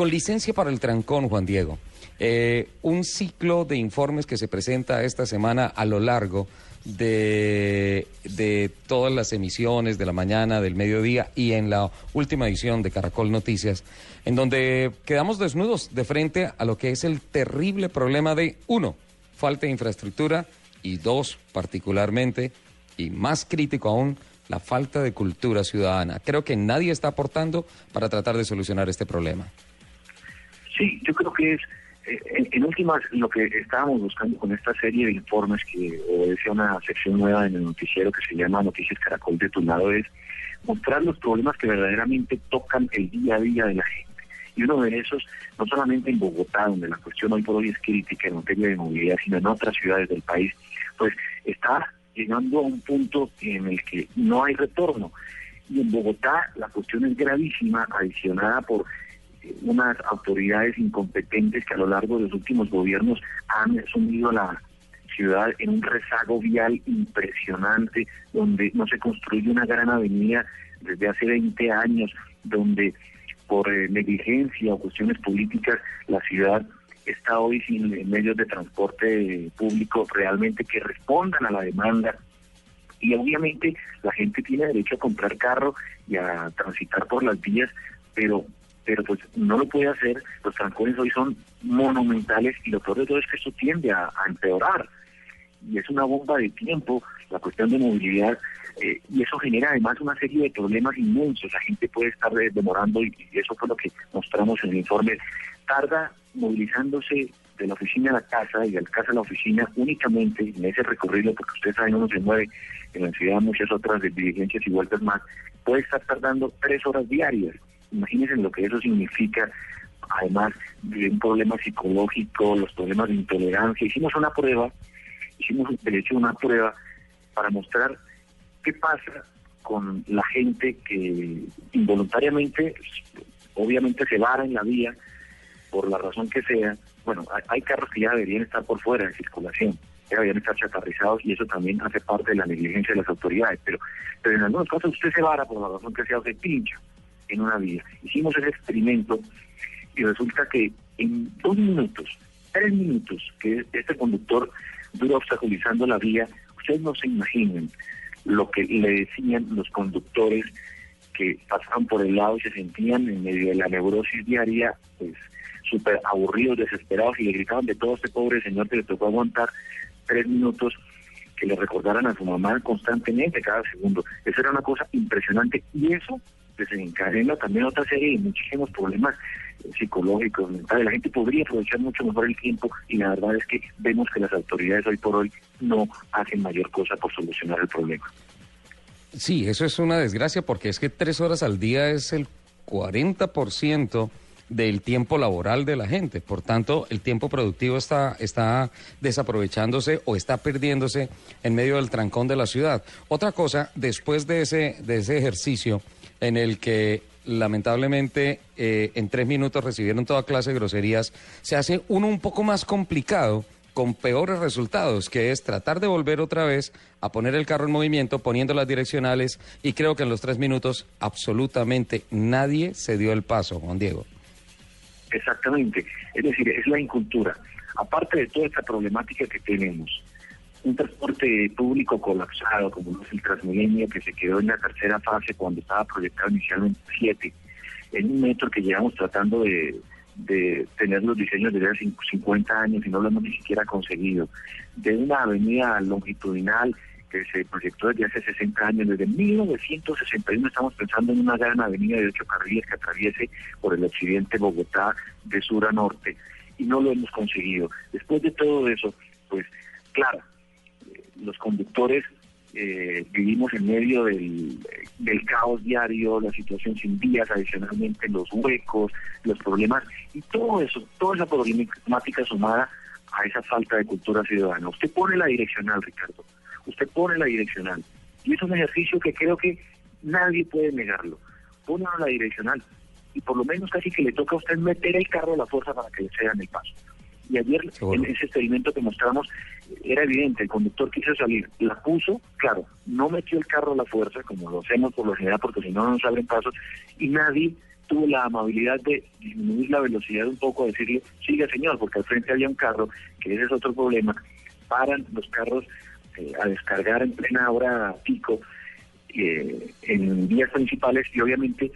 Con licencia para el trancón, Juan Diego. Eh, un ciclo de informes que se presenta esta semana a lo largo de, de, todas las emisiones de la mañana, del mediodía y en la última edición de Caracol Noticias, en donde quedamos desnudos de frente a lo que es el terrible problema de, uno, falta de infraestructura y dos, particularmente, y más crítico aún, la falta de cultura ciudadana. Creo que nadie está aportando para tratar de solucionar este problema. Sí, yo creo que es, eh, en, últimas, lo que estábamos buscando con esta serie de informes que obedece a una sección nueva en el noticiero que se llama Noticias Caracol de tu es mostrar los problemas que verdaderamente tocan el día a día de la gente. Y uno de esos, no solamente en Bogotá, donde la cuestión hoy por hoy es crítica en materia de movilidad, sino en otras ciudades del país, pues está llegando a un punto en el que no hay retorno. Y en Bogotá la cuestión es gravísima, adicionada por unas autoridades incompetentes que a lo largo de los últimos gobiernos han sumido a la ciudad en un rezago vial impresionante, donde no se construye una gran avenida desde hace 20 años, donde por eh, negligencia o cuestiones políticas la ciudad está hoy sin medios de transporte público realmente que respondan a la demanda. Y obviamente la gente tiene derecho a comprar carro y a transitar por las vías, pero pero pues no lo puede hacer. Los trancones hoy son monumentales y lo peor de todo es que esto tiende a, empeorar. Y es una bomba de tiempo la cuestión de movilidad eh, y eso genera además una serie de problemas inmensos. La gente puede estar demorando y, eso fue lo que mostramos en el informe. Tarda movilizándose de la oficina a la casa y de la casa a la oficina únicamente en ese recorrido, porque usted sabe, uno se mueve en la ciudad muchas otras diligencias y vueltas más, puede estar tardando tres horas diarias. Imagínense lo que eso significa, además de un problema psicológico, los problemas de intolerancia. Hicimos una prueba, hicimos de hecho una prueba para mostrar qué pasa con la gente que involuntariamente, obviamente se vara en la vía, por la razón que sea, bueno, hay, carros que ya deberían estar por fuera de circulación, ya deberían estar chatarrizados y eso también hace parte de la negligencia de las autoridades, pero, pero en algunos casos usted se vara por la razón que sea, se pincha en una vía. Hicimos ese experimento y resulta que en dos minutos, tres minutos que este conductor dura obstaculizando la vía, ustedes no se imaginen lo que le decían los conductores que pasaban por el lado y se sentían en medio de la neurosis diaria, pues súper aburridos, desesperados y le gritaban de todo este pobre señor que le tocó aguantar tres minutos que le recordaran a su mamá constantemente cada segundo. Eso era una cosa impresionante y eso desencadena también otra serie de muchísimos problemas eh, psicológicos, mentales. La gente podría aprovechar mucho mejor el tiempo y la verdad es que vemos que las autoridades hoy por hoy no hacen mayor cosa por solucionar el problema. Sí, eso es una desgracia porque es que tres horas al día es el 40% del tiempo laboral de la gente. Por tanto, el tiempo productivo está, está desaprovechándose o está perdiéndose en medio del trancón de la ciudad. Otra cosa, después de ese, de ese ejercicio en el que lamentablemente eh, en tres minutos recibieron toda clase de groserías, se hace uno un poco más complicado con peores resultados, que es tratar de volver otra vez a poner el carro en movimiento, poniendo las direccionales, y creo que en los tres minutos absolutamente nadie se dio el paso, Juan Diego. Exactamente, es decir, es la incultura. Aparte de toda esta problemática que tenemos, un transporte público colapsado como es el Transmilenio que se quedó en la tercera fase cuando estaba proyectado inicialmente siete, en un metro que llevamos tratando de, de tener los diseños desde hace 50 años y no lo hemos ni siquiera conseguido, de una avenida longitudinal que se proyectó desde hace 60 años, desde 1961 estamos pensando en una gran avenida de ocho carriles que atraviese por el occidente Bogotá de sur a norte y no lo hemos conseguido. Después de todo eso, pues claro, los conductores eh, vivimos en medio del, caos diario, la situación sin vías, adicionalmente los huecos, los problemas y todo eso, toda esa problemática sumada a esa falta de cultura ciudadana. Usted pone la direccional, Ricardo usted pone la direccional. Y es un ejercicio que creo que nadie puede negarlo. Pone la direccional y por lo menos casi que le toca a usted meter el carro a la fuerza para que le cedan el paso. Y ayer en ese experimento que mostramos era evidente, el conductor quiso salir, la puso, claro, no metió el carro a la fuerza, como lo hacemos por lo general, porque si no, no nos abren pasos, y nadie tuvo la amabilidad de disminuir la velocidad un poco, decirle, siga señor, porque al frente había un carro, que ese es otro problema, paran los carros eh, a descargar en plena hora pico eh, en vías principales y obviamente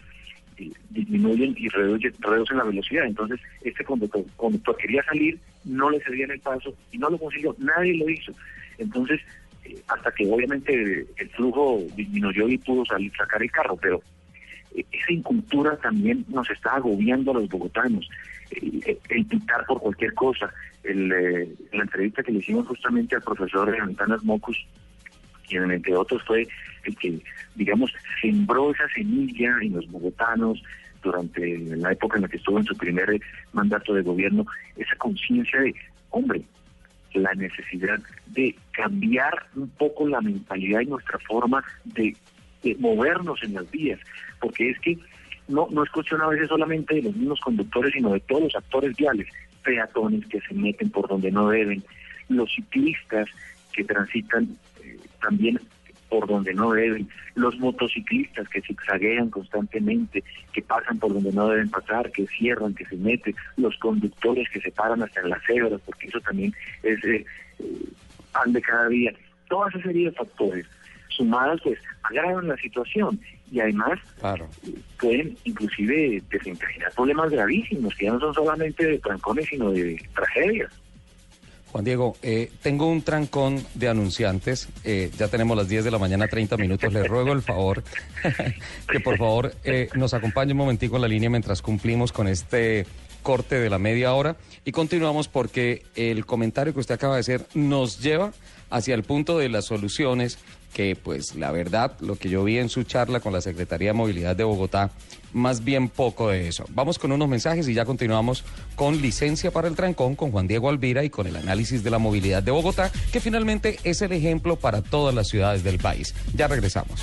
disminuyen y reducen, reducen la velocidad. Entonces, este conductor, conductor quería salir, no le cedían el paso y no lo consiguió, nadie lo hizo. Entonces, hasta que obviamente el flujo disminuyó y pudo salir, sacar el carro, pero esa incultura también nos está agobiando a los bogotanos. El, el pitar por cualquier cosa. El, eh, la entrevista que le hicimos justamente al profesor de Antanas Mocus, quien entre otros fue el que, digamos, sembró esa semilla en los bogotanos durante la época en la que estuvo en su primer mandato de gobierno, esa conciencia de, hombre, la necesidad de cambiar un poco la mentalidad y nuestra forma de movernos en las vías, porque es que no, no es cuestión a veces solamente de los mismos conductores, sino de todos los actores viales, peatones que se meten por donde no deben, los ciclistas que transitan eh, también por donde no deben, los motociclistas que zigzaguean constantemente, que pasan por donde no deben pasar, que cierran, que se meten, los conductores que se paran hasta en las cebras, porque eso también es eh, eh, pan de cada día. Toda esa serie de factores sumadas pues agravan la situación y además pueden inclusive desencadenar problemas gravísimos que ya no son solamente de trancones sino de tragedias. Juan Diego, eh, tengo un trancón de anunciantes. Eh, ya tenemos las 10 de la mañana, 30 minutos. Le ruego el favor que por favor eh, nos acompañe un momentico en la línea mientras cumplimos con este corte de la media hora y continuamos porque el comentario que usted acaba de hacer nos lleva hacia el punto de las soluciones que pues la verdad, lo que yo vi en su charla con la Secretaría de Movilidad de Bogotá, más bien poco de eso. Vamos con unos mensajes y ya continuamos con licencia para el trancón con Juan Diego Alvira y con el análisis de la movilidad de Bogotá, que finalmente es el ejemplo para todas las ciudades del país. Ya regresamos.